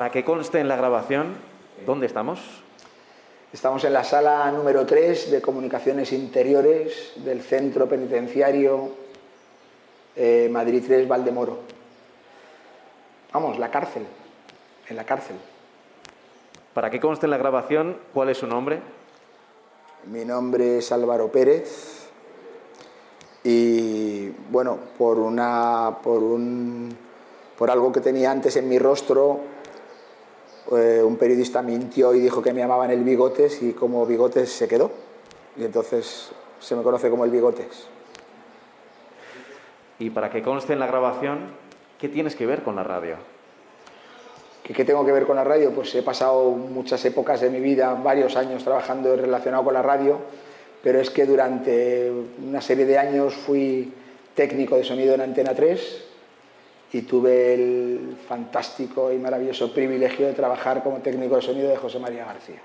Para que conste en la grabación, ¿dónde estamos? Estamos en la sala número 3 de Comunicaciones Interiores del Centro Penitenciario eh, Madrid 3 Valdemoro. Vamos, la cárcel, en la cárcel. Para que conste en la grabación, ¿cuál es su nombre? Mi nombre es Álvaro Pérez y bueno, por una por un por algo que tenía antes en mi rostro eh, un periodista mintió y dijo que me llamaban el Bigotes y como Bigotes se quedó. Y entonces se me conoce como el Bigotes. Y para que conste en la grabación, ¿qué tienes que ver con la radio? ¿Qué, ¿Qué tengo que ver con la radio? Pues he pasado muchas épocas de mi vida, varios años trabajando relacionado con la radio, pero es que durante una serie de años fui técnico de sonido en Antena 3 y tuve el fantástico y maravilloso privilegio de trabajar como técnico de sonido de José María García.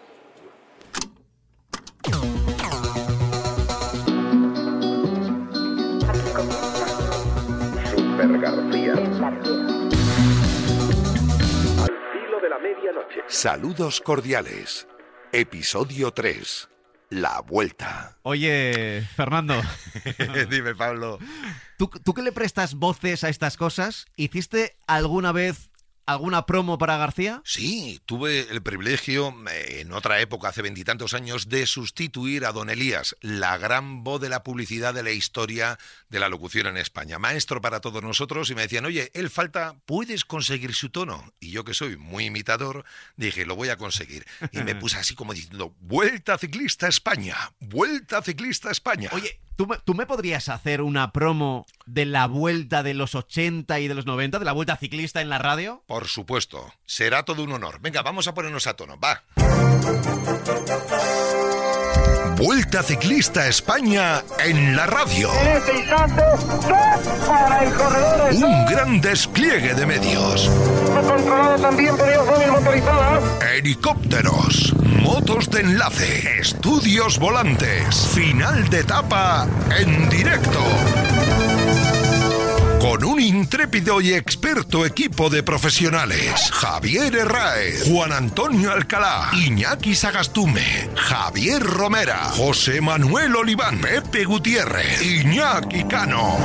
Super García. Al filo de la medianoche. Saludos cordiales. Episodio 3. La vuelta. Oye, Fernando, Dime, Pablo. ¿tú, ¿tú que le prestas voces a estas cosas? ¿Hiciste alguna vez alguna promo para García? Sí, tuve el privilegio, eh, en otra época, hace veintitantos años, de sustituir a Don Elías, la gran voz de la publicidad de la historia de la locución en España. Maestro para todos nosotros, y me decían, oye, él falta, ¿puedes conseguir su tono? Y yo, que soy muy imitador, dije, lo voy a conseguir. Y me puse así como diciendo, Vuelta Ciclista a España, Vuelta Ciclista a España. Oye, ¿tú me, ¿tú me podrías hacer una promo de la vuelta de los 80 y de los 90, de la vuelta ciclista en la radio? Por supuesto, será todo un honor. Venga, vamos a ponernos a tono, va. Vuelta Ciclista España en la radio. este instante, para el corredor Un gran despliegue de medios. controlado también por motorizadas. Helicópteros, motos de enlace, estudios volantes, final de etapa en directo. Con un intrépido y experto equipo de profesionales. Javier Herráez, Juan Antonio Alcalá, Iñaki Sagastume, Javier Romera, José Manuel Oliván, Pepe Gutiérrez, Iñaki Cano.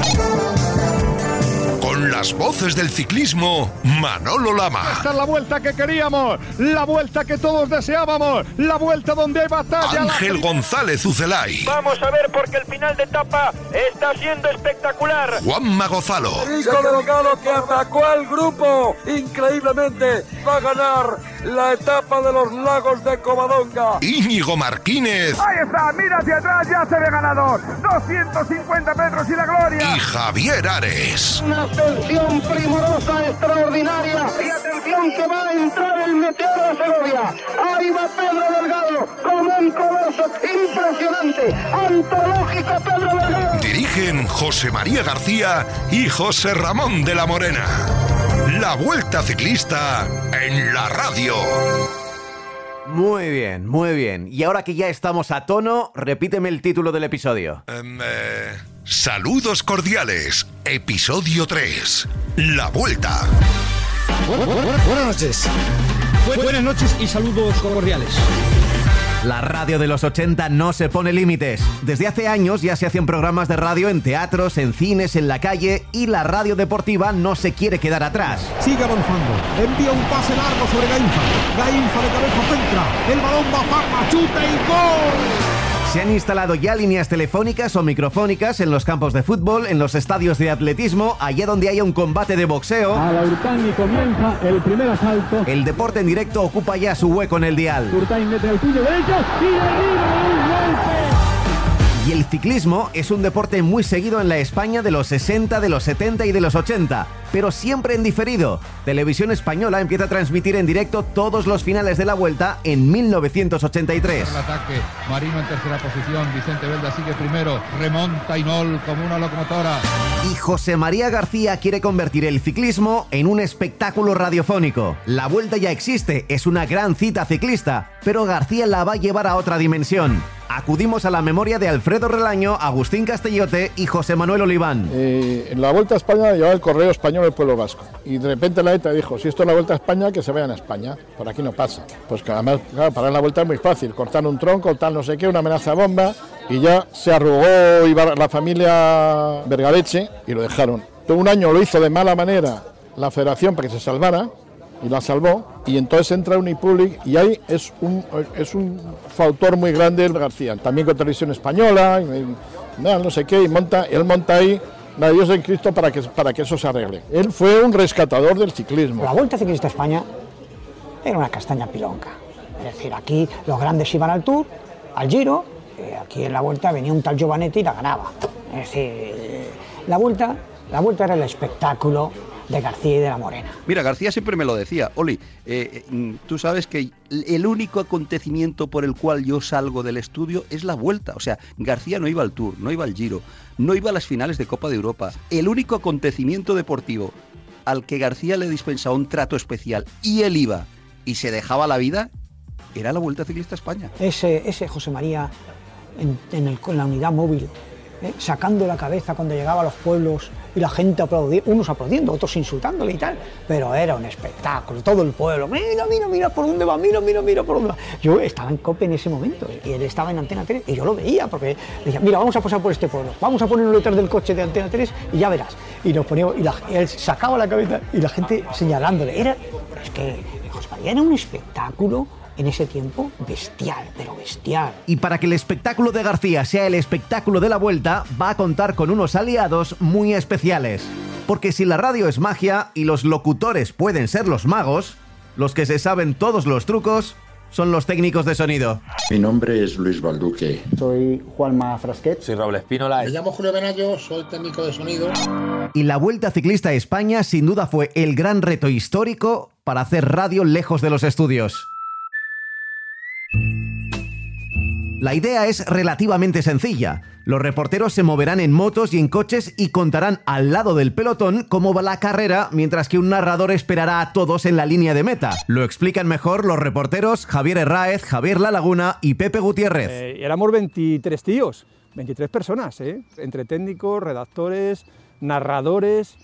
Con las voces del ciclismo, Manolo Lama. Esta es la vuelta que queríamos, la vuelta que todos deseábamos, la vuelta donde hay batalla. la Ángel González Ucelay, Vamos a ver porque el final de etapa está siendo espectacular. Juanma Gozalo, Rico Delgado que atacó al grupo increíblemente va a ganar la etapa de los lagos de Covadonga. Íñigo Martínez Ahí está, mira hacia atrás, ya se ve ganador. 250 metros y la gloria. y Javier Ares. Una atención primorosa, extraordinaria. Y atención que va a entrar el meteoro de Segovia. Ahí va Pedro Delgado como un coloso impresionante. Antológico Pedro Delgado. Dirigen José María García y José Ramón de la Morena. La Vuelta Ciclista en la radio. Muy bien, muy bien. Y ahora que ya estamos a tono, repíteme el título del episodio. Em, eh, saludos cordiales. Episodio 3. La Vuelta. Buenas noches. Buenas noches y saludos cordiales. La radio de los 80 no se pone límites. Desde hace años ya se hacen programas de radio en teatros, en cines, en la calle y la radio deportiva no se quiere quedar atrás. Sigue avanzando. Envía un pase largo sobre Gainfa. Gainfa de cabeza centra. El balón va a. Chuta y gol. Se han instalado ya líneas telefónicas o microfónicas en los campos de fútbol, en los estadios de atletismo, allá donde haya un combate de boxeo. A la Urtani comienza el primer asalto. El deporte en directo ocupa ya su hueco en el dial. Urtani mete el puño derecho y derriba un golpe. Y el ciclismo es un deporte muy seguido en la España de los 60, de los 70 y de los 80, pero siempre en diferido. Televisión Española empieza a transmitir en directo todos los finales de la vuelta en 1983. El ataque, Marino en tercera posición, Vicente Velda sigue primero, remonta Inol como una locomotora. Y José María García quiere convertir el ciclismo en un espectáculo radiofónico. La vuelta ya existe, es una gran cita ciclista, pero García la va a llevar a otra dimensión. Acudimos a la memoria de Alfredo Relaño, Agustín Castellote y José Manuel Oliván. Eh, en la Vuelta a España llevaba el correo español del pueblo vasco. Y de repente la ETA dijo, si esto es la Vuelta a España, que se vayan a España. Por aquí no pasa. Pues que además, claro, para la Vuelta es muy fácil. Cortar un tronco, tal no sé qué, una amenaza bomba. Y ya se arrugó la familia Vergareche y lo dejaron. Todo un año lo hizo de mala manera la federación para que se salvara y la salvó y entonces entra Unipublic y ahí es un es un factor muy grande el García también con televisión española no sé qué y monta él monta ahí la Dios en Cristo para que para que eso se arregle él fue un rescatador del ciclismo. La Vuelta Ciclista España era una castaña pilonca. Es decir aquí los grandes iban al Tour al Giro eh, aquí en la Vuelta venía un tal Giovanetti y la ganaba. Es decir eh, la Vuelta la Vuelta era el espectáculo de García y de la Morena. Mira, García siempre me lo decía, Oli, eh, mm, tú sabes que el único acontecimiento por el cual yo salgo del estudio es la vuelta. O sea, García no iba al Tour, no iba al Giro, no iba a las finales de Copa de Europa. El único acontecimiento deportivo al que García le dispensaba un trato especial y él iba y se dejaba la vida era la Vuelta Ciclista España. Ese, ese José María en, el, la unidad móvil, ¿eh? sacando la cabeza cuando llegaba a los pueblos y la gente aplaudiendo, unos aplaudiendo, otros insultándole y tal, pero era un espectáculo, todo el pueblo, mira, mira, mira por dónde va, mira, mira, mira por dónde va. Yo estaba en COPE en ese momento y él estaba en Antena 3 y yo lo veía porque decía, mira, vamos a pasar por este pueblo, vamos a ponerlo detrás del coche de Antena 3 y ya verás. Y nos poníamos, y, él sacaba la cabeza y la gente señalándole. Era, es que José María era un espectáculo en ese tiempo bestial, pero bestial. Y para que el espectáculo de García sea el espectáculo de la vuelta, va a contar con unos aliados muy especiales. Porque si la radio es magia y los locutores pueden ser los magos, los que se saben todos los trucos son los técnicos de sonido. Mi nombre es Luis Balduque. Soy Juanma Frasquet. Soy Raúl Espínola. Me llamo Julio Benayo, soy técnico de sonido. Y la Vuelta Ciclista a España sin duda fue el gran reto histórico para hacer radio lejos de los estudios. La idea es relativamente sencilla. Los reporteros se moverán en motos y en coches y contarán al lado del pelotón cómo va la carrera, mientras que un narrador esperará a todos en la línea de meta. Lo explican mejor los reporteros Javier Herráez, Javier La Laguna y Pepe Gutiérrez. Eh, éramos 23 tíos, 23 personas, ¿eh? entre técnicos, redactores, narradores,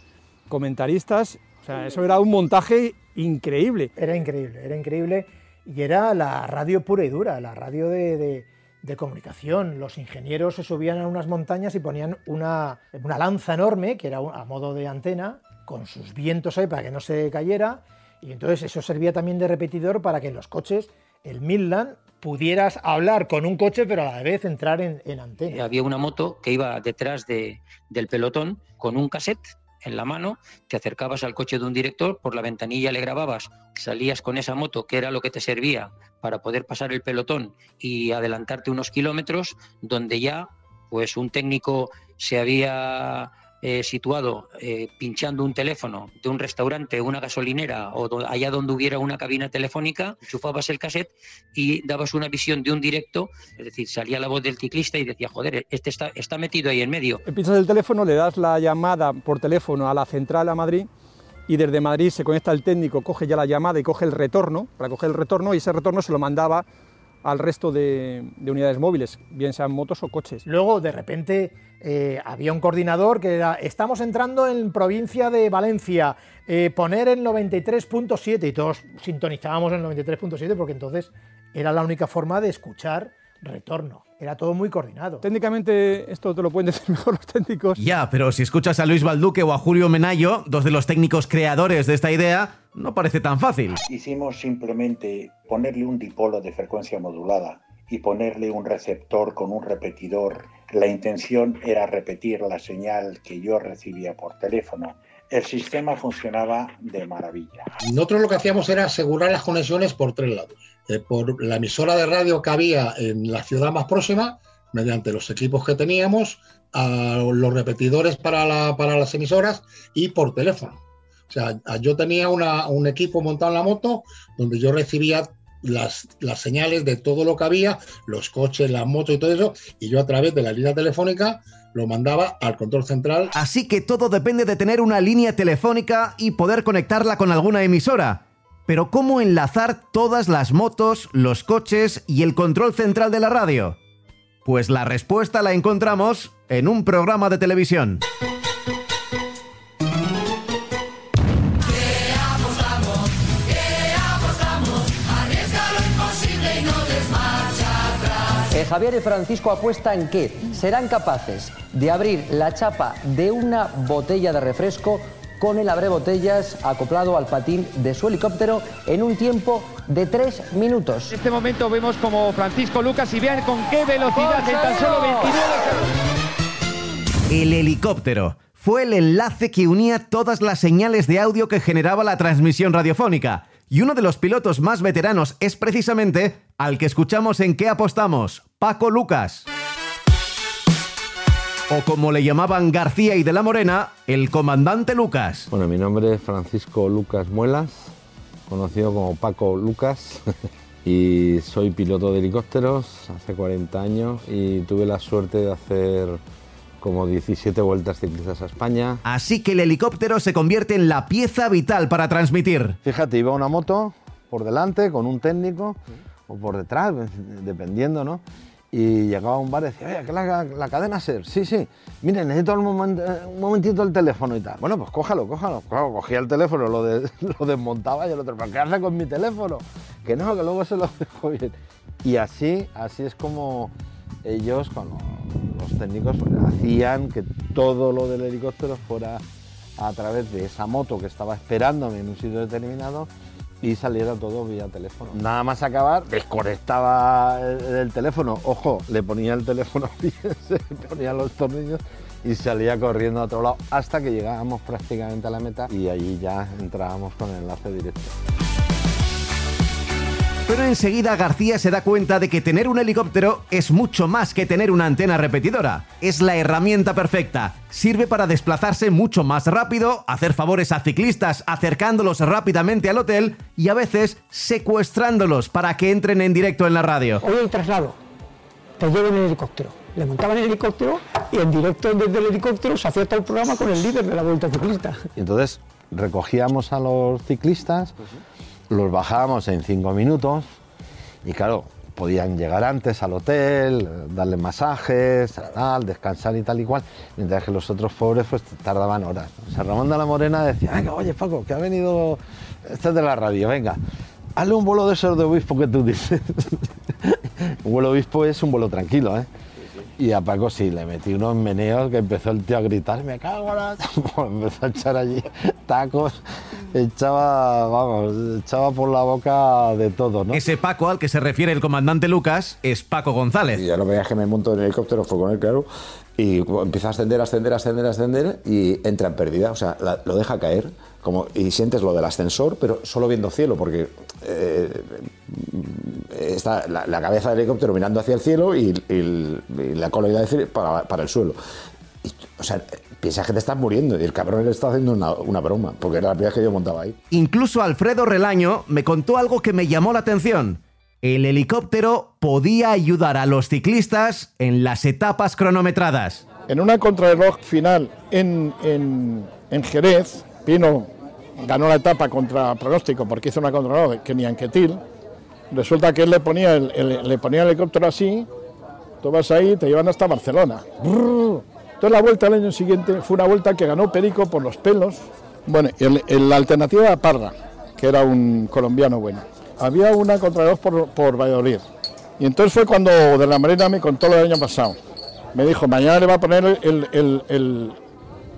comentaristas. O sea, eso era un montaje increíble. Era increíble, era increíble. Y era la radio pura y dura, la radio de de comunicación. Los ingenieros se subían a unas montañas y ponían una, una lanza enorme, que era a modo de antena, con sus vientos ahí para que no se cayera, y entonces eso servía también de repetidor para que en los coches, el Midland, pudieras hablar con un coche, pero a la vez entrar en, en antena. Había una moto que iba detrás de, del pelotón con un cassette en la mano, te acercabas al coche de un director, por la ventanilla le grababas, salías con esa moto, que era lo que te servía para poder pasar el pelotón y adelantarte unos kilómetros, donde ya pues un técnico se había eh, situado eh, pinchando un teléfono de un restaurante, una gasolinera o allá donde hubiera una cabina telefónica, enchufabas el cassette y dabas una visión de un directo, es decir, salía la voz del ciclista y decía, joder, este está, está metido ahí en medio. Pinchas el teléfono, le das la llamada por teléfono a la central a Madrid y desde Madrid se conecta el técnico, coge ya la llamada y coge el retorno, para coger el retorno y ese retorno se lo mandaba al resto de, unidades móviles, bien sean motos o coches. Luego, de repente, eh, había un coordinador que era, estamos entrando en provincia de Valencia, eh, poner el 93.7 y todos sintonizábamos el 93.7 porque entonces era la única forma de escuchar retorno. Era todo muy coordinado. Técnicamente, esto te lo pueden decir mejor los técnicos. Ya, pero si escuchas a Luis Balduque o a Julio Menayo, dos de los técnicos creadores de esta idea, no parece tan fácil. Hicimos simplemente ponerle un dipolo de frecuencia modulada y ponerle un receptor con un repetidor. La intención era repetir la señal que yo recibía por teléfono. El sistema funcionaba de maravilla. Nosotros lo que hacíamos era asegurar las conexiones por tres lados eh, por la emisora de radio que había en la ciudad más próxima, mediante los equipos que teníamos, a los repetidores para, para las emisoras y por teléfono. O sea, yo tenía un equipo montado en la moto donde yo recibía las, las, señales de todo lo que había, los coches, las motos y todo eso, y yo a través de la línea telefónica lo mandaba al control central. Así que todo depende de tener una línea telefónica y poder conectarla con alguna emisora. Pero ¿cómo enlazar todas las motos, los coches y el control central de la radio? Pues la respuesta la encontramos en un programa de televisión. Eh, Javier y Francisco apuestan que serán capaces de abrir la chapa de una botella de refresco con el abrebotellas acoplado al patín de su helicóptero en un tiempo de tres minutos. En este momento vemos como Francisco Lucas y vean con qué velocidad en tan solo 29 El helicóptero fue el enlace que unía todas las señales de audio que generaba la transmisión radiofónica. Y uno de los pilotos más veteranos es precisamente al que escuchamos en qué apostamos, Paco Lucas. O como le llamaban García y de la Morena, el comandante Lucas. Bueno, mi nombre es Francisco Lucas Muelas, conocido como Paco Lucas, y soy piloto de helicópteros hace 40 años y tuve la suerte de hacer como 17 vueltas ciclistas a España. Así que el helicóptero se convierte en la pieza vital para transmitir. Fíjate, iba una moto por delante con un técnico o por detrás, dependiendo, ¿no? Y llegaba un bar y decía, oye, ¿qué la, cadena SER? Sí, sí. Mire, necesito un, moment, un, momentito el teléfono y tal. Bueno, pues cójalo, cójalo. Claro, cogía el teléfono, lo desmontaba y el otro, ¿pero qué hace con mi teléfono? Que no, que luego se lo dejo bien. Y así, así es como ellos, con los técnicos, pues, hacían que todo lo del helicóptero fuera a través de esa moto que estaba esperándome en un sitio determinado y saliera todo vía teléfono. Nada más acabar, desconectaba el, el teléfono, ojo, le ponía el teléfono se ponía los tornillos y salía corriendo a otro lado hasta que llegábamos prácticamente a la meta y allí ya entrábamos con el enlace directo. Pero enseguida García se da cuenta de que tener un helicóptero es mucho más que tener una antena repetidora. Es la herramienta perfecta. Sirve para desplazarse mucho más rápido, hacer favores a ciclistas acercándolos rápidamente al hotel y a veces secuestrándolos para que entren en directo en la radio. Hoy el traslado, te llevan en el helicóptero. Le montaban el helicóptero y en directo desde el helicóptero se hacía todo el programa con el líder de la Vuelta Ciclista. Y entonces recogíamos a los ciclistas, los bajábamos en cinco minutos y claro, podían llegar antes al hotel, darle masajes, tal, descansar y tal y cual, mientras que los otros pobres pues tardaban horas. O Ramón de la Morena decía, venga, oye Paco, que ha venido este es de la radio, venga, hazle un vuelo de esos de obispo que tú dices. un vuelo obispo es un vuelo tranquilo, ¿eh? Y a Paco sí, le metí unos meneos que empezó el tío a gritar, me cago en la... empezó a echar allí tacos, echaba, vamos, echaba por la boca de todo, ¿no? Ese Paco al que se refiere el comandante Lucas es Paco González. Y ya lo veía que me monto en el helicóptero, fue con él, claro, y empieza a ascender, ascender, ascender, ascender y entra en pérdida, o sea, la, lo deja caer. Como, y sientes lo del ascensor, pero solo viendo cielo, porque eh, está la, la, cabeza del helicóptero mirando hacia el cielo y, y, y la cola iba a decir para, para el suelo. Y, o sea, piensas que te estás muriendo y el cabrón le está haciendo una, una, broma, porque era la primera vez que yo montaba ahí. Incluso Alfredo Relaño me contó algo que me llamó la atención. El helicóptero podía ayudar a los ciclistas en las etapas cronometradas. En una contrarreloj final en, en, en Jerez, Pino ganó la etapa contra pronóstico porque hizo una contrarreloj que ni Anquetil. Resulta que él le ponía el, le ponía el helicóptero así, tú vas ahí te llevan hasta Barcelona. Brrr. Entonces la vuelta al año siguiente fue una vuelta que ganó Perico por los pelos. Bueno, el, la alternativa era Parra, que era un colombiano bueno. Había una contrarreloj por, por Valladolid. Y entonces fue cuando de la Marina me contó lo del año pasado. Me dijo, mañana le va a poner el, el,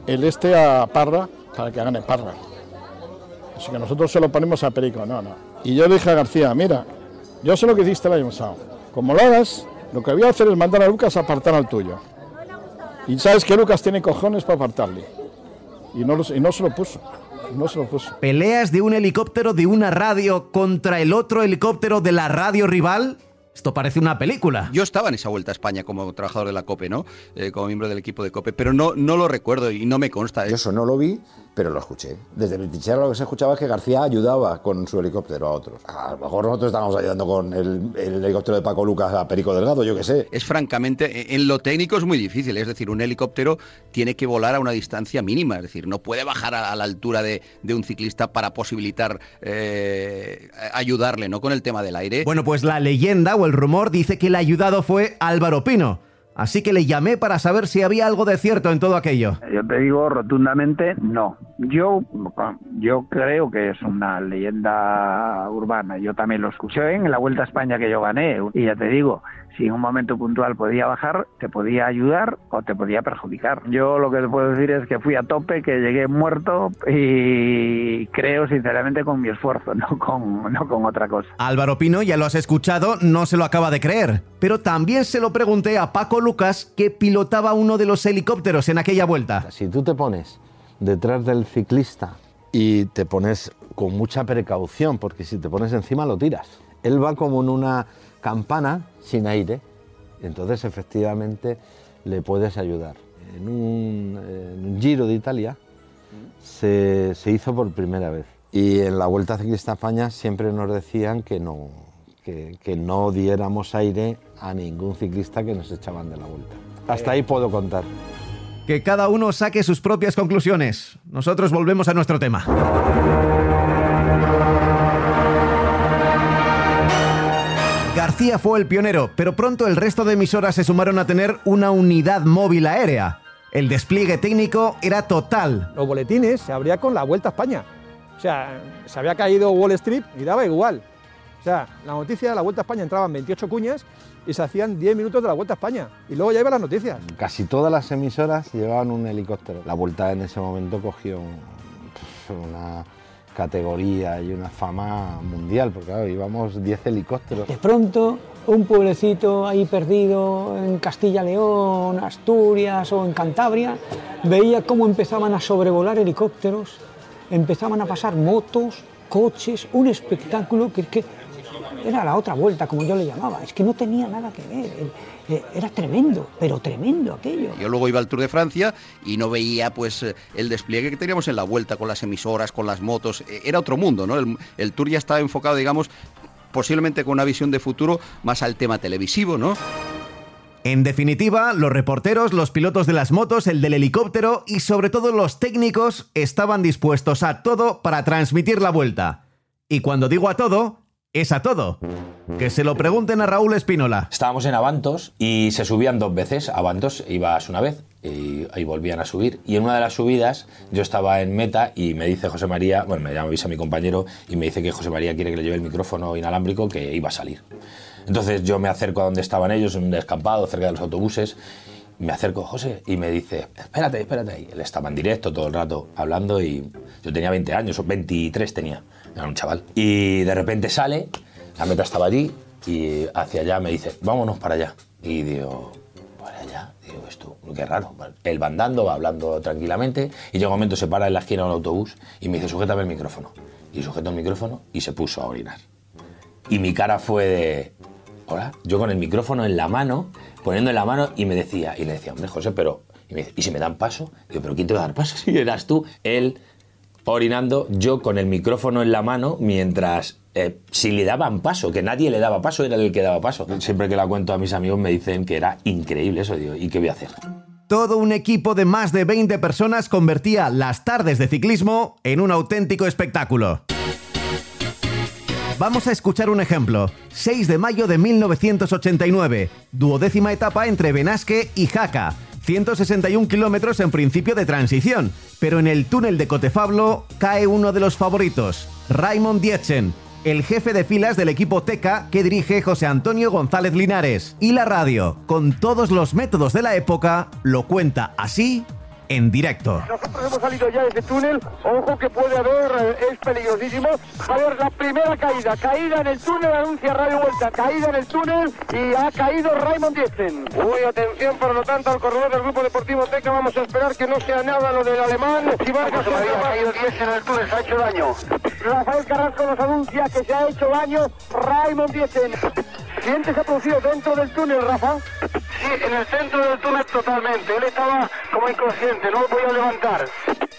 el este a Parra para que gane Parra. Así que nosotros se lo ponemos a Perico, no, no. Y yo le dije a García, mira, yo sé lo que hiciste el año pasado. Como lo hagas, lo que voy a hacer es mandar a Lucas a apartar al tuyo. Y sabes que Lucas tiene cojones para apartarle. Y no, y no se lo puso. No se lo puso. ¿Peleas de un helicóptero de una radio contra el otro helicóptero de la radio rival? Esto parece una película. Yo estaba en esa vuelta a España como trabajador de la COPE, ¿no? Eh, como miembro del equipo de COPE, pero no, no lo recuerdo y no me consta. ¿eh? Yo eso no lo vi, pero lo escuché. Desde el trinchera lo que se escuchaba es que García ayudaba con su helicóptero a otros. A lo mejor nosotros estábamos ayudando con el, el helicóptero de Paco Lucas a Perico Delgado, yo qué sé. Es francamente, en lo técnico es muy difícil. Es decir, un helicóptero tiene que volar a una distancia mínima. Es decir, no puede bajar a, la altura de, de un ciclista para posibilitar eh, ayudarle, ¿no? Con el tema del aire. Bueno, pues la leyenda o el rumor dice que el ayudado fue Álvaro Pino. Así que le llamé para saber si había algo de cierto en todo aquello. Yo te digo rotundamente no. Yo, yo creo que es una leyenda urbana. Yo también lo escuché en la Vuelta a España que yo gané. Y ya te digo, si en un momento puntual podía bajar, te podía ayudar o te podía perjudicar. Yo lo que te puedo decir es que fui a tope, que llegué muerto y creo sinceramente con mi esfuerzo, no con, no con otra cosa. Álvaro Pino, ya lo has escuchado, no se lo acaba de creer. Pero también se lo pregunté a Paco Lucas, que pilotaba uno de los helicópteros en aquella vuelta. Si tú te pones detrás del ciclista y te pones con mucha precaución, porque si te pones encima lo tiras. Él va como en una campana sin aire. Entonces, efectivamente, le puedes ayudar. En un, en un Giro de Italia se, se, hizo por primera vez. Y en la Vuelta Ciclista a España siempre nos decían que no, que, que no diéramos aire a ningún ciclista que nos echaban de la vuelta. Hasta ahí puedo contar. Que cada uno saque sus propias conclusiones. Nosotros volvemos a nuestro tema. García fue el pionero, pero pronto el resto de emisoras se sumaron a tener una unidad móvil aérea. El despliegue técnico era total. Los boletines se abría con la Vuelta a España. O sea, se había caído Wall Street y daba igual. O sea, la noticia de la Vuelta a España entraban 28 cuñas y se hacían 10 minutos de la Vuelta a España. Y luego ya iban las noticias. Casi todas las emisoras llevaban un helicóptero. La Vuelta en ese momento cogió una categoría y una fama mundial, porque claro, íbamos 10 helicópteros. De pronto, un pueblecito ahí perdido en Castilla-León, Asturias o en Cantabria, veía cómo empezaban a sobrevolar helicópteros, empezaban a pasar motos, coches, un espectáculo que, que era la otra vuelta, como yo le llamaba, es que no tenía nada que ver, era tremendo, pero tremendo aquello. Yo luego iba al Tour de Francia y no veía pues el despliegue que teníamos en la vuelta con las emisoras, con las motos, era otro mundo, ¿no? El, el Tour ya estaba enfocado, digamos, posiblemente con una visión de futuro más al tema televisivo, ¿no? En definitiva, los reporteros, los pilotos de las motos, el del helicóptero y sobre todo los técnicos estaban dispuestos a todo para transmitir la vuelta. Y cuando digo a todo, es a todo. Que se lo pregunten a Raúl Espínola. Estábamos en Avantos y se subían dos veces. Avantos ibas una vez y volvían a subir. Y en una de las subidas yo estaba en meta y me dice José María, bueno, me llama avisa mi compañero y me dice que José María quiere que le lleve el micrófono inalámbrico que iba a salir. Entonces yo me acerco a donde estaban ellos, en un descampado, cerca de los autobuses. Me acerco, José, y me dice, espérate, espérate ahí. Él estaba en directo todo el rato hablando y yo tenía 20 años, 23 tenía, era un chaval. Y de repente sale, la meta estaba allí y hacia allá me dice, vámonos para allá. Y digo, para allá, digo, esto, qué raro. Él va andando, va hablando tranquilamente y llega un momento, se para en la esquina un autobús y me dice, sujétame el micrófono. Y sujeto el micrófono y se puso a orinar. Y mi cara fue de, hola, yo con el micrófono en la mano, poniendo en la mano y me decía, y le decía, hombre, José, pero, y, me dice, ¿y si me dan paso? Digo, ¿pero quién te va a dar paso? Si eras tú, él orinando, yo con el micrófono en la mano, mientras, eh, si le daban paso, que nadie le daba paso, era el que daba paso. Siempre que la cuento a mis amigos me dicen que era increíble eso, ¿y qué voy a hacer? Todo un equipo de más de 20 personas convertía las tardes de ciclismo en un auténtico espectáculo. Vamos a escuchar un ejemplo. 6 de mayo de 1989, duodécima etapa entre Benasque y Jaca. 161 kilómetros en principio de transición, pero en el túnel de Cotefablo cae uno de los favoritos, Raymond Dietzen, el jefe de filas del equipo Teca que dirige José Antonio González Linares. Y la radio, con todos los métodos de la época, lo cuenta así en directo. Nosotros hemos salido ya de ese túnel. Ojo que puede haber, eh, es peligrosísimo. A haber la primera caída. Caída en el túnel, anuncia Radio Vuelta. Caída en el túnel y ha caído Raymond Dietzen. Uy, atención, por lo tanto, al corredor del Grupo Deportivo Teca. Vamos a esperar que no sea nada lo del alemán. Si Vargas ha caído Dietzen en el túnel, se ha hecho daño. Rafael Carrasco nos anuncia que se ha hecho daño Raymond Dietzen. ¿Quién se ha producido dentro del túnel, Rafa? Sí, en el centro del túnel totalmente. Él estaba como inconsciente, no lo podía levantar.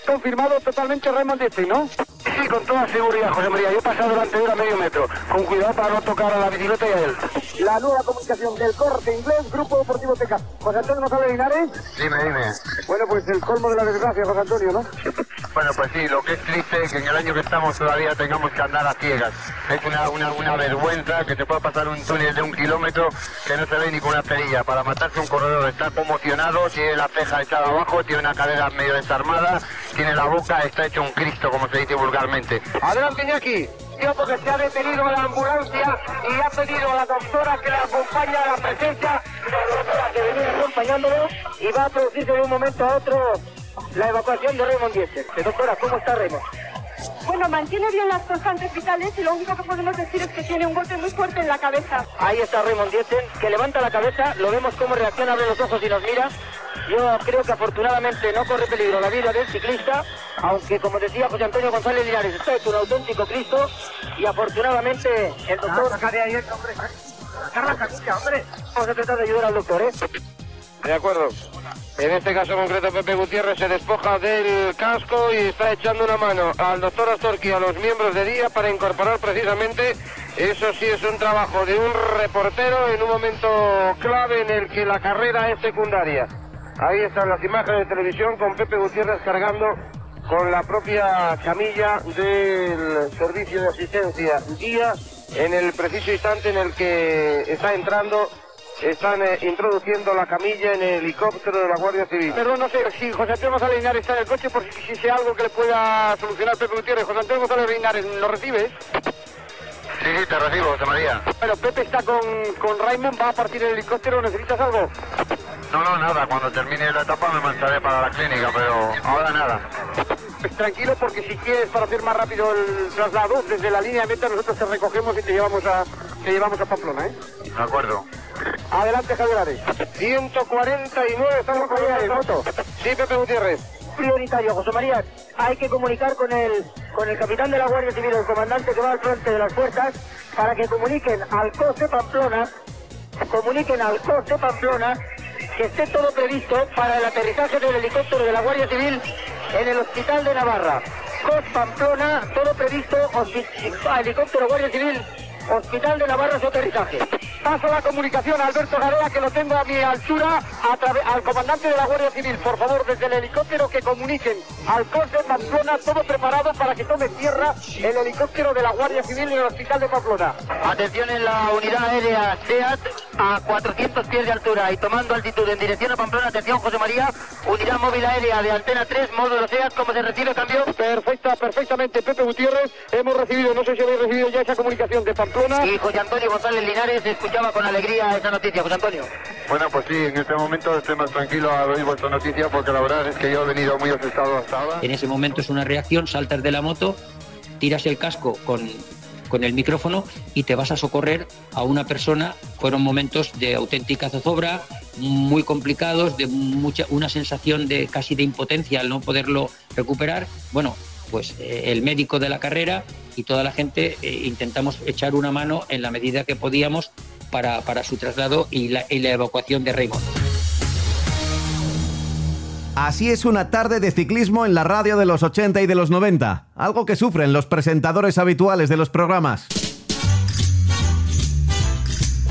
Confirmado totalmente Raymond Dietzen, ¿no? Sí, con toda seguridad, José María. Yo he pasado delante de él a medio metro. Con cuidado para no tocar a la bicicleta y a él. La nueva comunicación del corte inglés, Grupo Deportivo Teca. José Antonio González Linares. Dime, dime. Bueno, pues el colmo de la desgracia, José Antonio, ¿no? Bueno, pues sí, lo que es triste es que en el año que estamos todavía tengamos que andar a ciegas. Es una, una, una vergüenza que te pueda pasar un túnel de un kilómetro que no se ve ni con una perilla. Para matarse un corredor está conmocionado, tiene la ceja echada abajo, tiene una cadera medio desarmada, tiene la boca, está hecho un Cristo, como se dice vulgarmente. Adelante, Iñaki. Porque se ha detenido la ambulancia y ha pedido a la doctora que le acompañe a la presencia de la doctora que venía acompañándolo y va a producirse de un momento a otro la evacuación de Raymond Dieter. Doctora, ¿cómo está Raymond? Bueno, mantiene bien las constantes vitales y lo único que podemos decir es que tiene un golpe muy fuerte en la cabeza. Ahí está Raymond Dieter, que levanta la cabeza, lo vemos cómo reacciona, abre los ojos y nos mira. Yo creo que afortunadamente no corre peligro la vida del ciclista, aunque como decía José Antonio González Linares, está hecho un auténtico Cristo y afortunadamente el doctor... hombre. hombre. Vamos a tratar de ayudar al doctor, ¿eh? De acuerdo. En este caso concreto, Pepe Gutiérrez se despoja del casco y está echando una mano al doctor Astorqui a los miembros de día para incorporar precisamente, eso sí es un trabajo de un reportero en un momento clave en el que la carrera es secundaria. Ahí están las imágenes de televisión con Pepe Gutiérrez cargando con la propia camilla del servicio de asistencia día en el preciso instante en el que está entrando están eh, introduciendo la camilla en el helicóptero de la Guardia Civil. Perdón, no sé si José Antonio González Linares está en el coche por si, si sea algo que le pueda solucionar Pepe Gutiérrez. José Antonio González Linares, ¿lo recibes? Sí, sí, te recibo, José María. Pero Pepe está con, con Raymond, va a partir el helicóptero, ¿necesitas algo? No, no, nada, cuando termine la etapa me marcharé para la clínica, pero ahora nada. Pues tranquilo porque si quieres para hacer más rápido el traslado, desde la línea de meta nosotros te recogemos y te llevamos a, te llevamos a Pamplona, ¿eh? De acuerdo. Adelante, Javier Ares. 149, estamos con de moto. Sí, Pepe Gutiérrez. Prioritario, José María. Hay que comunicar con el, con el capitán de la Guardia Civil, el comandante que va al frente de las fuerzas, para que comuniquen al COS de Pamplona, comuniquen al COS de Pamplona que esté todo previsto para el aterrizaje del helicóptero de la Guardia Civil en el Hospital de Navarra. COS Pamplona, todo previsto, helicóptero Guardia Civil Hospital de Navarra su aterrizaje. Paso la comunicación a Alberto Garea, que lo tengo a mi altura, al comandante de la Guardia Civil. Por favor, desde el helicóptero que comuniquen al COS de Pamplona, todo preparado para que tome tierra el helicóptero de la Guardia Civil en el Hospital de Pamplona. Atención en la unidad aérea SEAT a 400 pies de altura y tomando altitud en dirección a Pamplona. Atención, José María, unidad móvil aérea de Antena 3, módulo SEAT, ¿cómo se recibe, cambio? Perfecta, perfectamente, Pepe Gutiérrez. Hemos recibido, no sé si habéis recibido ya esa comunicación de Pamplona. Y José Antonio González Linares escuchaba con alegría esa noticia, José Antonio. Bueno, pues sí, en este momento estoy más tranquilo a oír vuestra noticia porque la verdad es que yo he venido muy asustado hasta ahora. En ese momento es una reacción, saltas de la moto, tiras el casco con, con el micrófono y te vas a socorrer a una persona. Fueron momentos de auténtica zozobra, muy complicados, de mucha, una sensación de casi de impotencia al no poderlo recuperar. Bueno, pues eh, el médico de la carrera y toda la gente eh, intentamos echar una mano en la medida que podíamos para, para su traslado y la, y la evacuación de Raymond. Así es una tarde de ciclismo en la radio de los 80 y de los 90, algo que sufren los presentadores habituales de los programas.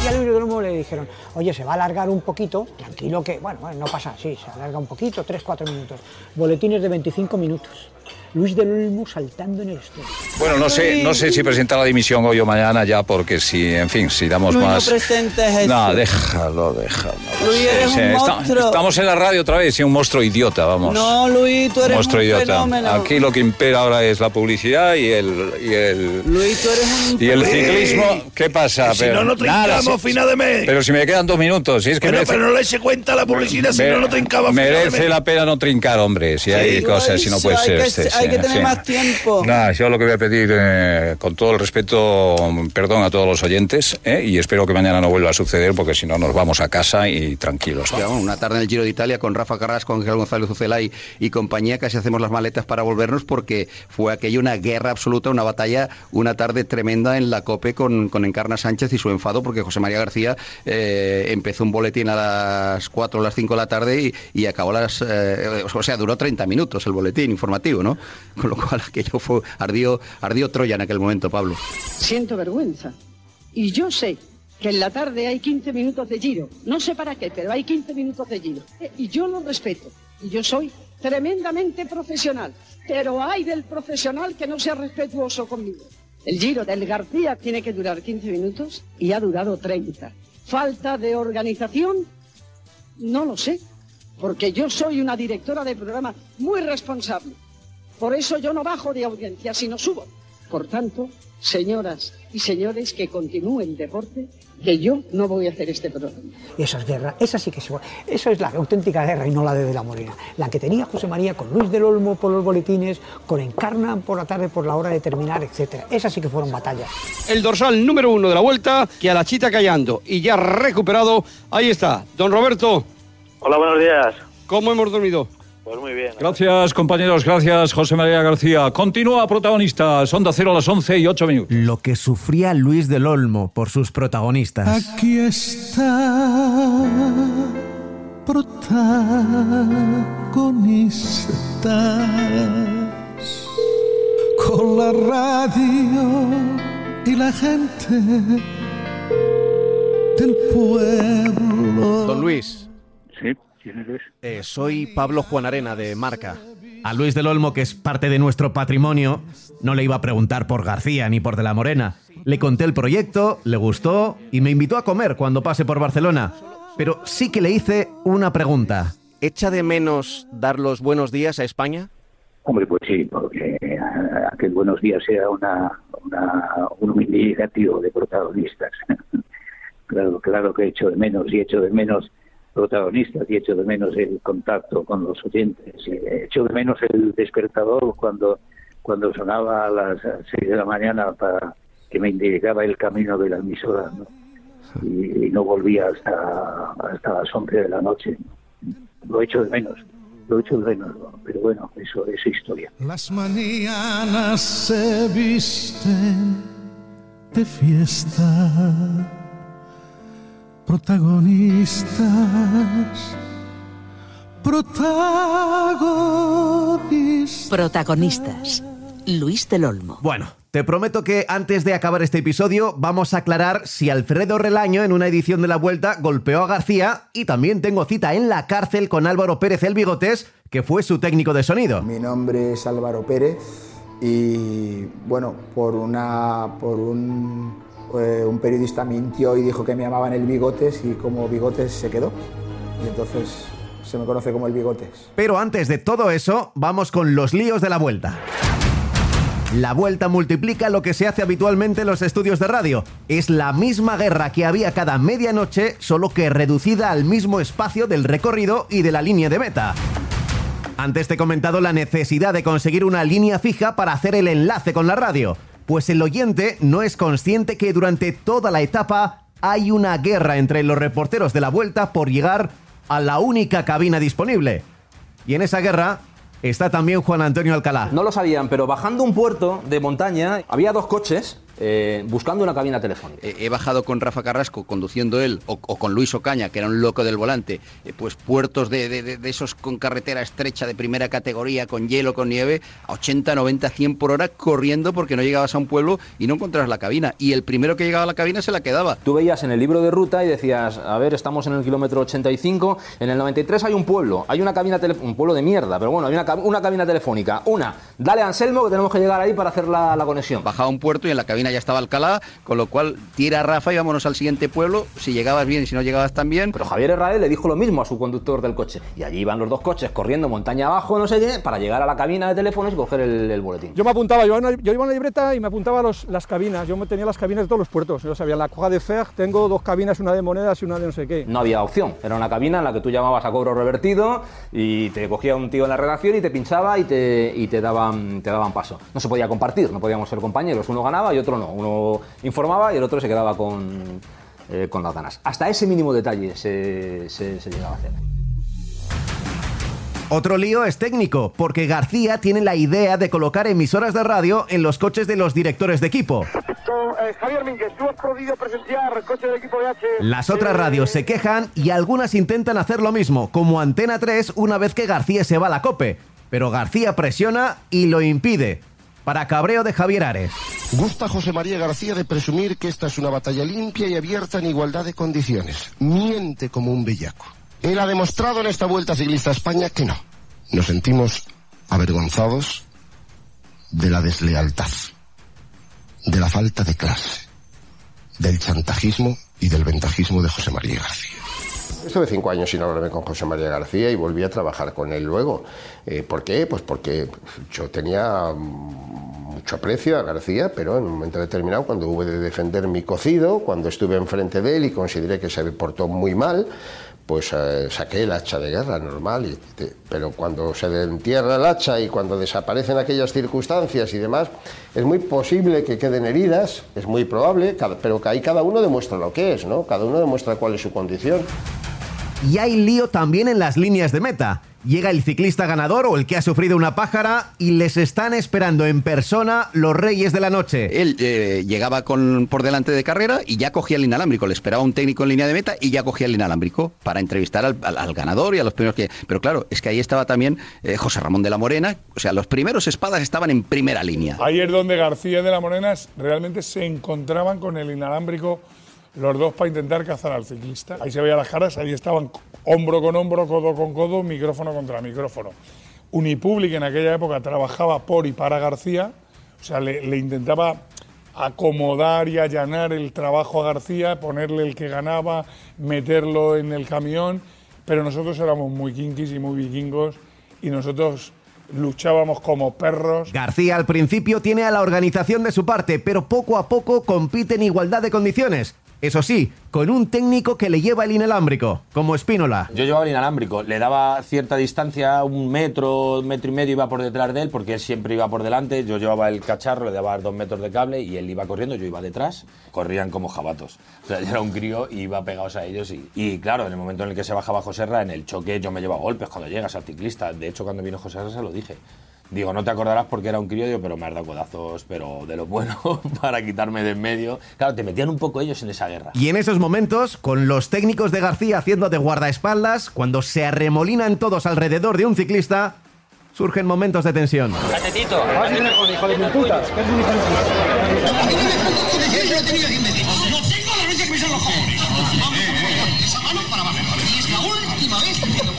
Y al aeródromo le dijeron, oye, se va a alargar un poquito, tranquilo que, bueno, bueno, no pasa, sí, se alarga un poquito, 3-4 minutos. Boletines de 25 minutos. Luis del Olmo saltando en el estudio. Bueno, no sé, no sé si presentar la dimisión hoy o mañana ya, porque si, en fin, si damos Luis, más. no presentes eso. No, déjalo, déjalo. Luis, eres sí, un está- monstruo. estamos en la radio otra vez y un monstruo idiota, vamos. No, Luis, tú eres monstruo un idiota. fenómeno. Aquí lo que impera ahora es la publicidad y el. Y el Luis, tú eres un y el ciclismo, ¿qué pasa? Si no, no trincamos, si- final de mes. Pero si me quedan dos minutos, si es que Bueno, merece, pero no le eche cuenta la publicidad, si no, no trincamos final de merece mes. la pena no trincar, hombre, si hay cosas, si no puede ser. que, este, hay que tener sí. más tiempo. Nada, yo lo que voy a pedir, eh, con todo el respeto, perdón a todos los oyentes, eh, y espero que mañana no vuelva a suceder, porque si no nos vamos a casa y tranquilos. Una tarde en el Giro de Italia con Rafa Carrasco, Ángel González Ucelay y compañía, casi hacemos las maletas para volvernos porque fue aquello una guerra absoluta, una batalla, una tarde tremenda en la COPE con, con Encarna Sánchez y su enfado porque José María García eh, empezó un boletín a las 4 o las 5 de la tarde y, y acabó a las... eh, o sea, duró 30 minutos el boletín informativo, ¿no? Con lo cual aquello fue... Ardió, ardió Troya en aquel momento, Pablo. Siento vergüenza. Y yo sé que en la tarde hay 15 minutos de giro. No sé para qué, pero hay 15 minutos de giro. Eh, Y yo lo respeto. Y yo soy tremendamente profesional. Pero hay del profesional que no sea respetuoso conmigo. El giro del García tiene que durar 15 minutos y ha durado 30. Falta de organización, no lo sé. Porque yo soy una directora de programa muy responsable. Por eso yo no bajo de audiencia, sino subo. Por tanto, señoras y señores, que continúe el deporte, que yo no voy a hacer este programa. Y esa es guerra, esa sí que es Eso es la auténtica guerra y no la de De la Morena. La que tenía José María con Luis del Olmo por los boletines, con Encarna por la tarde por la hora de terminar, etc. Esas sí que fueron batallas. El dorsal número uno de la vuelta, que a la chita callando y ya recuperado. Ahí está, don Roberto. Hola, buenos días. ¿Cómo hemos dormido? Pues muy bien. Gracias, compañeros. Gracias, José María García. Continúa protagonistas. Onda cero a las 11 y 8 minutos. Lo que sufría Luis del Olmo por sus protagonistas. Aquí está, protagonistas, con la radio y la gente del pueblo. Don Luis. Sí, ¿quién eres? Eh, soy Pablo Juan Arena de Marca. A Luis del Olmo, que es parte de nuestro patrimonio, no le iba a preguntar por García ni por De la Morena. Le conté el proyecto, le gustó y me invitó a comer cuando pase por Barcelona. Pero sí que le hice una pregunta. ¿Echa de menos dar los buenos días a España? Hombre, pues sí, porque aquel buenos días era una, una, un indicativo de protagonistas. claro, claro que echo de menos y echo de menos protagonistas y echo de menos el contacto con los oyentes. Y echo de menos el despertador cuando, cuando sonaba a las seis de la mañana para que me indicaba el camino de la emisora. ¿no? Y, y no volvía hasta, hasta las once de la noche. Lo echo de menos, lo echo de menos, ¿no? pero bueno, eso es historia. Las mañanas se visten de fiesta, protagonistas, protagonistas. Protagonistas. Luis del Olmo. Bueno, te prometo que antes de acabar este episodio vamos a aclarar si Alfredo Relaño en una edición de la Vuelta golpeó a García y también tengo cita en la cárcel con Álvaro Pérez el Bigotes, que fue su técnico de sonido. Mi nombre es Álvaro Pérez y bueno, por una por un, eh, un periodista mintió y dijo que me llamaban el Bigotes y como Bigotes se quedó. Y entonces se me conoce como el Bigotes. Pero antes de todo eso, vamos con los líos de la Vuelta. La vuelta multiplica lo que se hace habitualmente en los estudios de radio. Es la misma guerra que había cada medianoche, solo que reducida al mismo espacio del recorrido y de la línea de meta. Antes te he comentado la necesidad de conseguir una línea fija para hacer el enlace con la radio, pues el oyente no es consciente que durante toda la etapa hay una guerra entre los reporteros de la vuelta por llegar a la única cabina disponible. Y en esa guerra está también Juan Antonio Alcalá. No lo sabían, pero bajando un puerto de montaña había dos coches eh, buscando una cabina telefónica. Eh, he bajado con Rafa Carrasco conduciendo él o, o con Luis Ocaña, que era un loco del volante, eh, pues puertos de, de- de- de esos con carretera estrecha de primera categoría, con hielo, con nieve, a 80, 90, 100 por hora corriendo porque no llegabas a un pueblo y no encontrabas la cabina. Y el primero que llegaba a la cabina se la quedaba. Tú veías en el libro de ruta y decías, a ver, estamos en el kilómetro 85, en el 93 hay un pueblo, hay una cabina telefónica, un pueblo de mierda, pero bueno, hay una cabina telefónica. Una, dale a Anselmo que tenemos que llegar ahí para hacer la, la conexión. Bajaba a un puerto y en la cabina ya estaba Alcalá, con lo cual tira a Rafa y vámonos al siguiente pueblo, si llegabas bien y si no llegabas tan bien. Pero Javier Herrade le dijo lo mismo a su conductor del coche. Y allí iban los dos coches corriendo montaña abajo, no sé qué, para llegar a la cabina de teléfonos y coger el, el boletín. Yo me apuntaba, yo, iba en una- yo iba en la libreta y me apuntaba los- las cabinas. Yo me tenía las cabinas de todos los puertos. Yo sabía, en la coja de Fer tengo dos cabinas, una de monedas y una de no sé qué. No había opción. Era una cabina en la que tú llamabas a cobro revertido y te cogía un tío en la redacción y te pinchaba y te, y te, daban, te daban paso. No se podía compartir, no podíamos ser compañeros. Uno ganaba y otro no. Uno informaba y el otro se quedaba con, eh, con las ganas. Hasta ese mínimo detalle se, se- se llegaba a hacer. Otro lío es técnico, porque García tiene la idea de colocar emisoras de radio en los coches de los directores de equipo. Con, eh, Javier Mínguez, tú has podido presenciar coche del equipo de H. Las otras radios se quejan y algunas intentan hacer lo mismo, como Antena 3 una vez que García se va a la cope. Pero García presiona y lo impide. Para cabreo de Javier Ares. Gusta José María García de presumir que esta es una batalla limpia y abierta en igualdad de condiciones. Miente como un bellaco. Él ha demostrado en esta Vuelta Ciclista a España que no. Nos sentimos avergonzados de la deslealtad, de la falta de clase, del chantajismo y del ventajismo de José María García. Estuve cinco años sin hablarme con José María García y volví a trabajar con él luego. Eh, ¿Por qué? Pues porque yo tenía mucho aprecio a García, pero en un momento determinado, cuando hubo de defender mi cocido, cuando estuve enfrente de él y consideré que se portó muy mal, pues eh, saqué el hacha de guerra normal, pero cuando se entierra el hacha y cuando desaparecen aquellas circunstancias y demás, es muy posible que queden heridas, es muy probable, pero que ahí cada uno demuestra lo que es, ¿no? Cada uno demuestra cuál es su condición. Y hay lío también en las líneas de meta. Llega el ciclista ganador o el que ha sufrido una pájara y les están esperando en persona los reyes de la noche. Él eh, llegaba con, por delante de carrera y ya cogía el inalámbrico. Le esperaba un técnico en línea de meta y ya cogía el inalámbrico para entrevistar al, al- al ganador y a los primeros que. Pero claro, es que ahí estaba también eh, José Ramón de la Morena. O sea, los primeros espadas estaban en primera línea. Ahí es donde García de la Morena realmente se encontraban con el inalámbrico los dos para intentar cazar al ciclista. Ahí se veían las caras, ahí estaban hombro con hombro, codo con codo, micrófono contra micrófono. Unipublic en aquella época trabajaba por y para García, o sea, le, intentaba acomodar y allanar el trabajo a García, ponerle el que ganaba, meterlo en el camión, pero nosotros éramos muy kinkis y muy vikingos y nosotros luchábamos como perros. García al principio tiene a la organización de su parte, pero poco a poco compite en igualdad de condiciones. Eso sí, con un técnico que le lleva el inalámbrico, como Espínola. Yo llevaba el inalámbrico, le daba cierta distancia, un metro, metro y medio iba por detrás de él, porque él siempre iba por delante. Yo llevaba el cacharro, le daba dos metros de cable y él iba corriendo, yo iba detrás. Corrían como jabatos. O sea, yo era un crío y iba pegados a ellos. Y, y claro, en el momento en el que se bajaba José Ra, en el choque yo me llevaba golpes cuando llegas al ciclista. De hecho, cuando vino José Ra se lo dije. Digo, no te acordarás porque era un crío, pero me has dado codazos, pero de lo bueno, para quitarme de en medio. Claro, te metían un poco ellos en esa guerra. Y en esos momentos, con los técnicos de García haciendo de guardaespaldas, cuando se arremolinan todos alrededor de un ciclista, surgen momentos de tensión. Catetito. hijo de mil putas. que es un hijo de mil No tengo la leche que me son los cojones. Esa mano para abajo. Y es la última vez que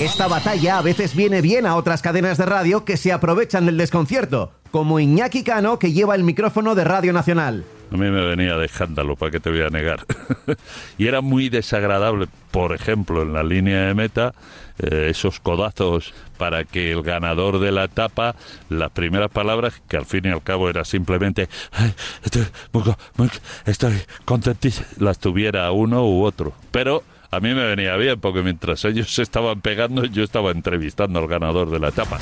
Esta batalla a veces viene bien a otras cadenas de radio que se aprovechan del desconcierto, como Iñaki Cano que lleva el micrófono de Radio Nacional. A mí me venía de escándalo, ¿para qué te voy a negar? y era muy desagradable, por ejemplo, en la línea de meta, eh, esos codazos para que el ganador de la etapa, las primeras palabras, que al fin y al cabo era simplemente, "Ay, estoy, muy co- muy co- estoy contentísimo, las tuviera uno u otro. Pero a mí me venía bien, porque mientras ellos se estaban pegando, yo estaba entrevistando al ganador de la etapa.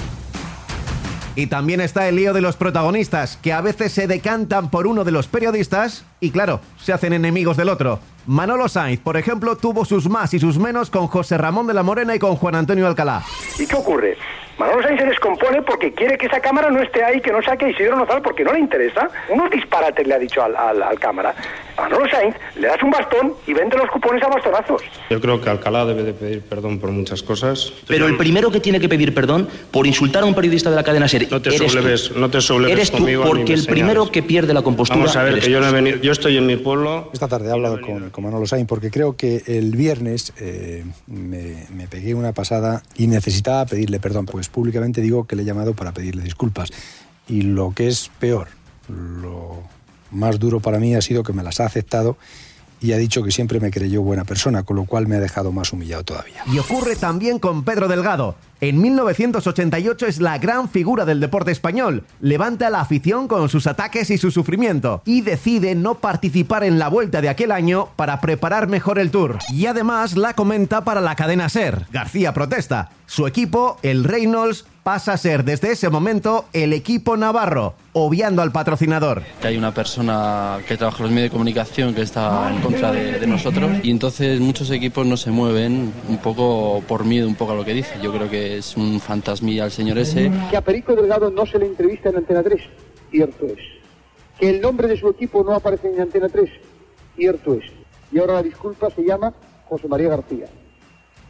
Y también está el lío de los protagonistas, que a veces se decantan por uno de los periodistas y claro, se hacen enemigos del otro. Manolo Sainz, por ejemplo, tuvo sus más y sus menos con José Ramón de la Morena y con Juan Antonio Alcalá. ¿Y qué ocurre? Manolo Sainz se descompone porque quiere que esa cámara no esté ahí, que no saque a Isidro Nozal porque no le interesa. Unos disparates le ha dicho al, al, al cámara. A Manolo Sainz le das un bastón y vende los cupones a bastonazos. Yo creo que Alcalá debe de pedir perdón por muchas cosas. Pero el primero que tiene que pedir perdón por insultar a un periodista de la cadena SER No te eres sobleves, tú. no te sobleves Eres tú, conmigo, porque el primero señalas. que pierde la compostura Vamos a ver, que yo no he venido, yo estoy en mi pueblo. Esta tarde he hablado con, con Manolo Sainz porque creo que el viernes eh, me pegué una pasada y necesitaba pedirle perdón. Pues públicamente digo que le he llamado para pedirle disculpas. Y lo que es peor, lo más duro para mí ha sido que me las ha aceptado y ha dicho que siempre me creyó buena persona, con lo cual me ha dejado más humillado todavía. Y ocurre también con Pedro Delgado. En 1988 es la gran figura del deporte español. Levanta la afición con sus ataques y su sufrimiento. Y decide no participar en la vuelta de aquel año para preparar mejor el tour. Y además la comenta para la cadena Ser. García protesta. Su equipo, el Reynolds, pasa a ser desde ese momento el equipo navarro, obviando al patrocinador. que hay una persona que trabaja en los medios de comunicación que está en contra de, de nosotros y entonces muchos equipos no se mueven un poco por miedo un poco a lo que dice. Yo creo que es un fantasmilla el señor ese. Que a Perico Delgado no se le entrevista en Antena 3, cierto es. Que el nombre de su equipo no aparece en Antena 3, cierto es. Y ahora la disculpa se llama José María García,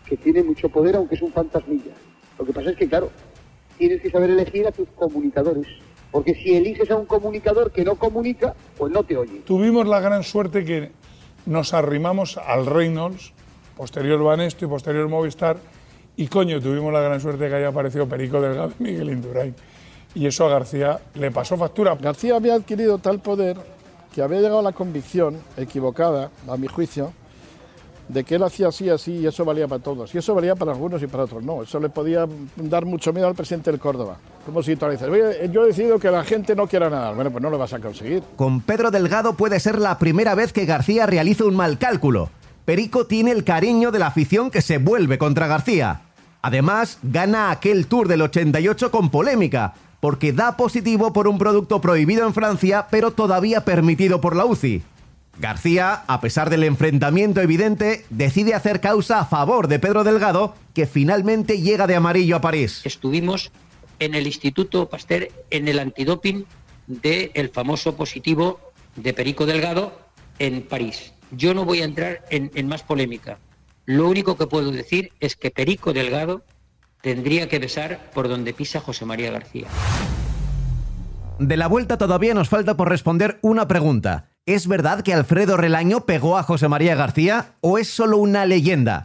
que tiene mucho poder aunque es un fantasmilla. Lo que pasa es que, claro, tienes que saber elegir a tus comunicadores. Porque si eliges a un comunicador que no comunica, pues no te oye. Tuvimos la gran suerte que nos arrimamos al Reynolds, posterior Banesto y posterior Movistar, y coño, tuvimos la gran suerte que haya aparecido Perico Delgado y Miguel Indurain. Y eso a García le pasó factura. García había adquirido tal poder que había llegado a la convicción, equivocada, a mi juicio, de que él hacía así, así y eso valía para todos. Y eso valía para algunos y para otros no. Eso le podía dar mucho miedo al presidente del Córdoba. Como si tú dices, "Oye, yo he decidido que la gente no quiera nada. Bueno, pues no lo vas a conseguir. Con Pedro Delgado puede ser la primera vez que García realiza un mal cálculo. Perico tiene el cariño de la afición que se vuelve contra García. Además, gana aquel Tour del 88 con polémica, porque da positivo por un producto prohibido en Francia, pero todavía permitido por la UCI. García, a pesar del enfrentamiento evidente, decide hacer causa a favor de Pedro Delgado, que finalmente llega de amarillo a París. Estuvimos en el Instituto Pasteur en el antidoping del famoso positivo de Perico Delgado en París. Yo no voy a entrar en, en más polémica. Lo único que puedo decir es que Perico Delgado tendría que besar por donde pisa José María García. De la vuelta todavía nos falta por responder una pregunta. ¿Es verdad que Alfredo Relaño pegó a José María García o es solo una leyenda?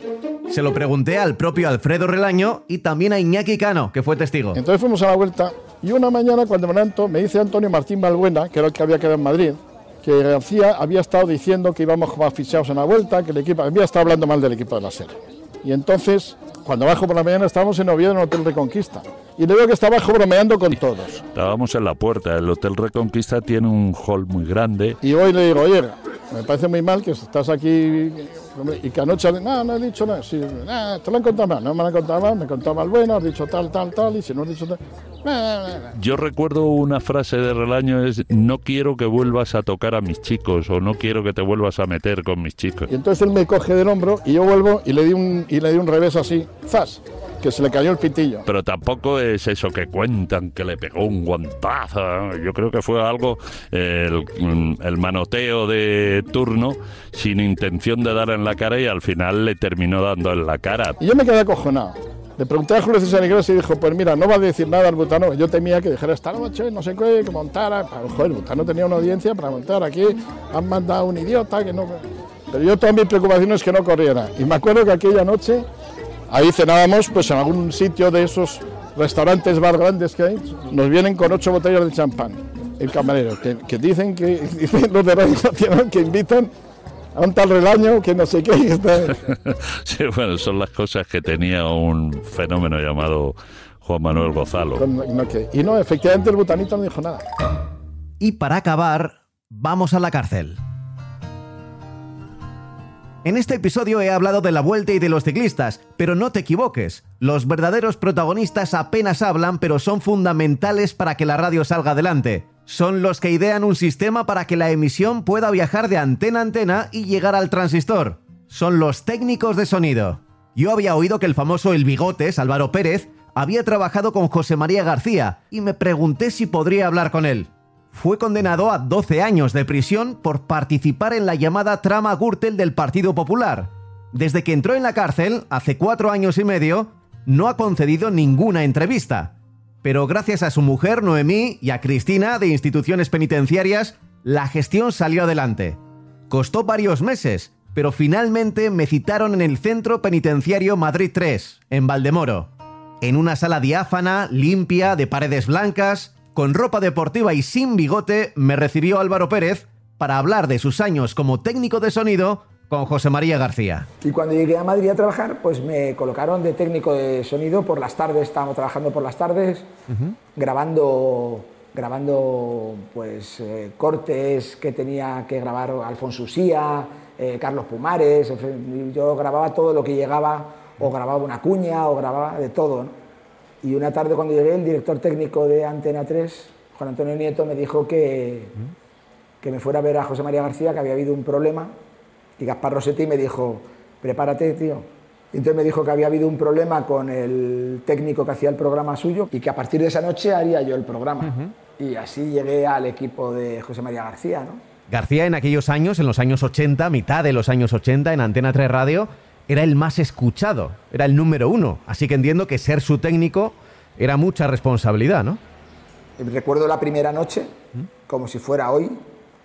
Se lo pregunté al propio Alfredo Relaño y también a Iñaki Cano, que fue testigo. Entonces fuimos a la vuelta y una mañana cuando me levanto me dice Antonio Martín Balbuena, que era el que había quedado en Madrid, que García había estado diciendo que íbamos como fichados en la vuelta, que el equipo había estado hablando mal del equipo de la. Y entonces, cuando bajo por la mañana, estábamos en Oviedo en el Hotel Reconquista. Y le veo que está abajo bromeando con todos. Estábamos en la puerta. El Hotel Reconquista tiene un hall muy grande. Y voy y le digo, oye, me parece muy mal que estás aquí y que anoche, no, no he dicho nada, sí, "Ah, te lo han contado mal, no me lo han contado mal, me contaba mal bueno, has dicho tal, tal, tal, y si no has dicho tal, Yo recuerdo una frase de Relaño es no quiero que vuelvas a tocar a mis chicos o no quiero que te vuelvas a meter con mis chicos. Y entonces él me coge del hombro y yo vuelvo y le di un, y le di un revés así, ¡zas! Que se le cayó el pitillo. Pero tampoco es eso que cuentan que le pegó un guantazo. ¿no? Yo creo que fue algo, eh, el, el manoteo de turno sin intención de dar en la cara y al final le terminó dando en la cara. Y yo me quedé acojonado. Le pregunté a Julio César Iglesias y dijo, pues mira, no va a decir nada al Butano. Yo temía que dijera esta noche, no sé qué, que montara. Joder, el Butano tenía una audiencia para montar aquí. Han mandado un idiota que no... Pero yo toda mi preocupación es que no corriera. Y me acuerdo que aquella noche, ahí cenábamos pues en algún sitio de esos restaurantes bar grandes que hay. Nos vienen con ocho botellas de champán. El camarero, que, que dicen que dicen los de Radio Nacional que invitan a un tal relaño que no sé qué. Sí, bueno, son las cosas que tenía un fenómeno llamado Juan Manuel Gozalo. Y no, efectivamente el butanito no dijo nada. Y para acabar, vamos a la cárcel. En este episodio he hablado de la vuelta y de los ciclistas, pero no te equivoques, los verdaderos protagonistas apenas hablan, pero son fundamentales para que la radio salga adelante. Son los que idean un sistema para que la emisión pueda viajar de antena a antena y llegar al transistor. Son los técnicos de sonido. Yo había oído que el famoso El Bigotes, Álvaro Pérez, había trabajado con José María García y me pregunté si podría hablar con él fue condenado a 12 años de prisión por participar en la llamada trama Gürtel del Partido Popular. Desde que entró en la cárcel, hace cuatro años y medio, no ha concedido ninguna entrevista. Pero gracias a su mujer, Noemí, y a Cristina, de instituciones penitenciarias, la gestión salió adelante. Costó varios meses, pero finalmente me citaron en el Centro Penitenciario Madrid 3, en Valdemoro. En una sala diáfana, limpia, de paredes blancas, con ropa deportiva y sin bigote, me recibió Álvaro Pérez para hablar de sus años como técnico de sonido con José María García. Y cuando llegué a Madrid a trabajar, pues me colocaron de técnico de sonido por las tardes, estábamos trabajando por las tardes, grabando, grabando pues, eh, cortes que tenía que grabar Alfonso Usía, eh, Carlos Pumares, en fin, yo grababa todo lo que llegaba, o grababa una cuña, o grababa de todo. ¿no? Y una tarde cuando llegué, el director técnico de Antena 3, Juan Antonio Nieto, me dijo que, que me fuera a ver a José María García, que había habido un problema, y Gaspar Rossetti me dijo, prepárate, tío. Y entonces me dijo que había habido un problema con el técnico que hacía el programa suyo y que a partir de esa noche haría yo el programa. Y así llegué al equipo de José María García, ¿no? García en aquellos años, en los años 80, mitad de los años 80, en Antena 3 Radio, era el más escuchado, era el número uno. Así que entiendo que ser su técnico era mucha responsabilidad, ¿no? Recuerdo la primera noche, como si fuera hoy,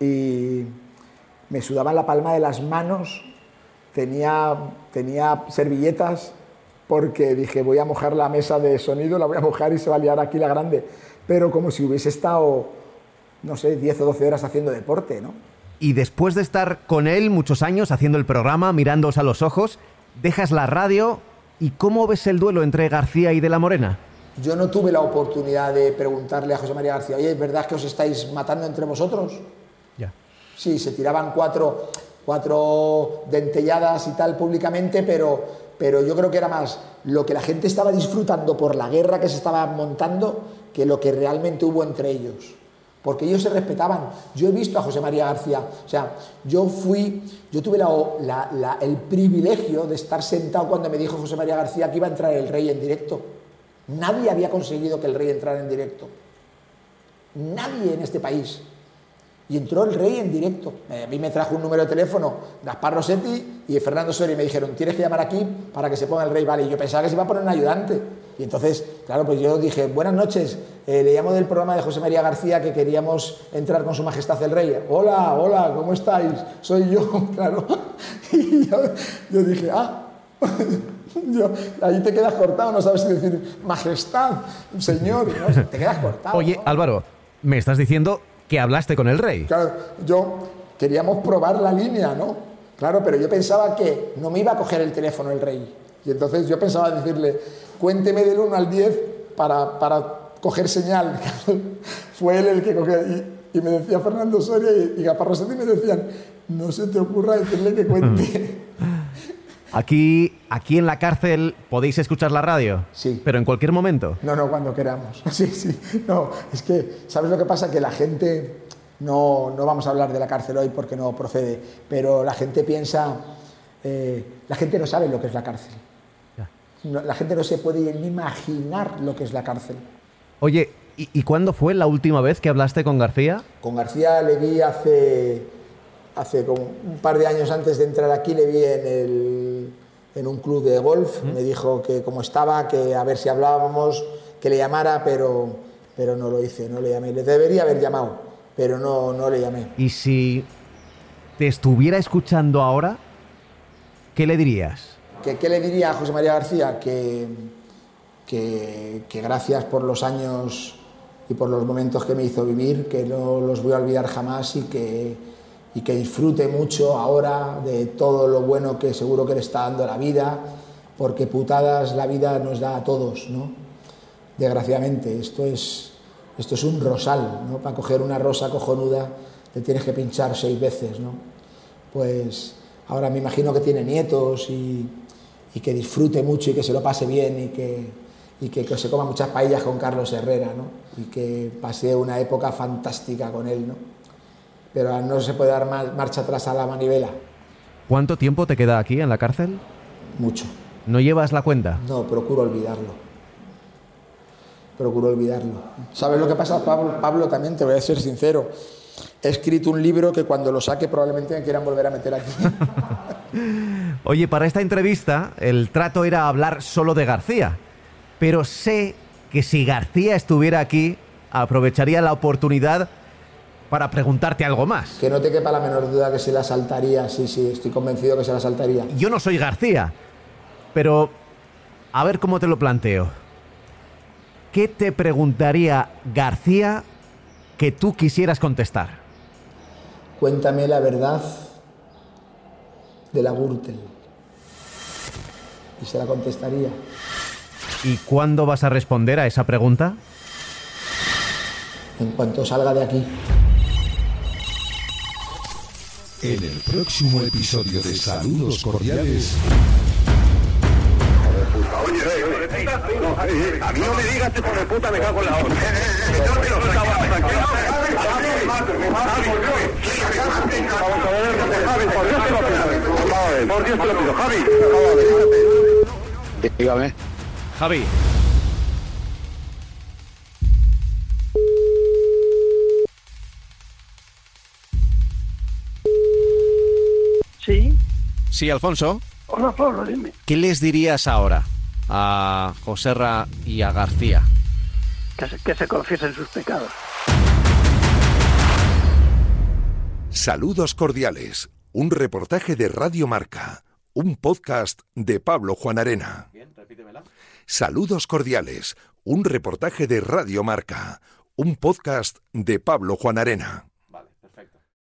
y me sudaban la palma de las manos, tenía, tenía servilletas, porque dije, voy a mojar la mesa de sonido, la voy a mojar y se va a liar aquí la grande. Pero como si hubiese estado, no sé, 10 o 12 horas haciendo deporte, ¿no? Y después de estar con él muchos años haciendo el programa, mirándoos a los ojos, dejas la radio y ¿cómo ves el duelo entre García y De la Morena? Yo no tuve la oportunidad de preguntarle a José María García, oye, ¿es verdad que os estáis matando entre vosotros? Ya. Sí, se tiraban cuatro, cuatro dentelladas y tal públicamente, pero, pero yo creo que era más lo que la gente estaba disfrutando por la guerra que se estaba montando que lo que realmente hubo entre ellos. Porque ellos se respetaban. Yo he visto a José María García, o sea, yo fui, yo tuve la- el privilegio de estar sentado cuando me dijo José María García que iba a entrar el rey en directo. Nadie había conseguido que el rey entrara en directo. Nadie en este país. Y entró el rey en directo. Eh, A mí me trajo un número de teléfono Gaspar Rossetti y Fernando Soria y me dijeron, tienes que llamar aquí para que se ponga el rey. Vale, y yo pensaba que se iba a poner un ayudante. Y entonces, claro, pues yo dije, buenas noches, eh, le llamo del programa de José María García que queríamos entrar con su majestad el rey. Hola, hola, ¿cómo estáis? Soy yo, claro. Y yo, yo dije, ah, yo, ahí te quedas cortado, no sabes decir majestad, señor, ¿no? te quedas cortado. Oye, Álvaro, me estás diciendo que hablaste con el rey. Claro, yo queríamos probar la línea, ¿no? Claro, pero yo pensaba que no me iba a coger el teléfono el rey. Y entonces yo pensaba decirle, cuénteme del 1 al 10 para, para coger señal. Fue él el que cogió. Y, y me decía Fernando Soria y, y Gaspar Rossetti me decían, no se te ocurra decirle que cuente. Aquí, aquí en la cárcel podéis escuchar la radio. Sí. Pero en cualquier momento. No, no, cuando queramos. Sí, sí. No, es que, ¿sabes lo que pasa? Que la gente, no, no vamos a hablar de la cárcel hoy porque no procede, pero la gente piensa, eh, la gente no sabe lo que es la cárcel. No, la gente no se puede ni imaginar lo que es la cárcel. Oye, ¿y, y cuándo fue la última vez que hablaste con García? Con García le vi hace, hace como un par de años antes de entrar aquí, le vi en, el, en un club de golf. Me dijo que como estaba, que a ver si hablábamos, que le llamara, pero, pero no lo hice, no le llamé. Le debería haber llamado, pero no, no le llamé. Y si te estuviera escuchando ahora, ¿qué le dirías? ¿Qué, le diría a José María García? Que, que, que gracias por los años y por los momentos que me hizo vivir, que no los voy a olvidar jamás y que, y que disfrute mucho ahora de todo lo bueno que seguro que le está dando la vida, porque putadas la vida nos da a todos, ¿no? Desgraciadamente, esto es, esto es un rosal, ¿no? Para coger una rosa cojonuda te tienes que pinchar seis veces, ¿no? Pues ahora me imagino que tiene nietos y, y que disfrute mucho y que se lo pase bien y que, y que, que se coma muchas paellas con Carlos Herrera, ¿no? Y que pase una época fantástica con él, ¿no? Pero no se puede dar mar- marcha atrás a la manivela, ¿Cuánto tiempo te queda aquí en la cárcel? mucho. ¿No llevas la cuenta? No, procuro olvidarlo. Procuro olvidarlo. ¿Sabes lo que pasa, Pablo? Pablo, también te voy a ser sincero. He escrito un libro que cuando lo saque probablemente me quieran volver a meter aquí. Oye, para esta entrevista el trato era hablar solo de García, pero sé que si García estuviera aquí, aprovecharía la oportunidad para preguntarte algo más. Que no te quepa la menor duda que se la saltaría, sí, sí, estoy convencido que se la saltaría. Yo no soy García, pero a ver cómo te lo planteo. ¿Qué te preguntaría García que tú quisieras contestar? Cuéntame la verdad de la Gürtel. Y se la contestaría. ¿Y cuándo vas a responder a esa pregunta? En cuanto salga de aquí. En el próximo episodio de Saludos Cordiales. A mí no me digas, hijo de puta, me cago en la hora. Por Dios te lo pido, Javi. Dígame. Javi. Sí. Sí, Alfonso. Hola, Pablo, dime. ¿Qué les dirías ahora a Joserra y a García? que se, que se confiesen sus pecados. Saludos cordiales. Un reportaje de Radio Marca. Un podcast de Pablo Juan Arena. Saludos cordiales. Un reportaje de Radio Marca. Un podcast de Pablo Juan Arena.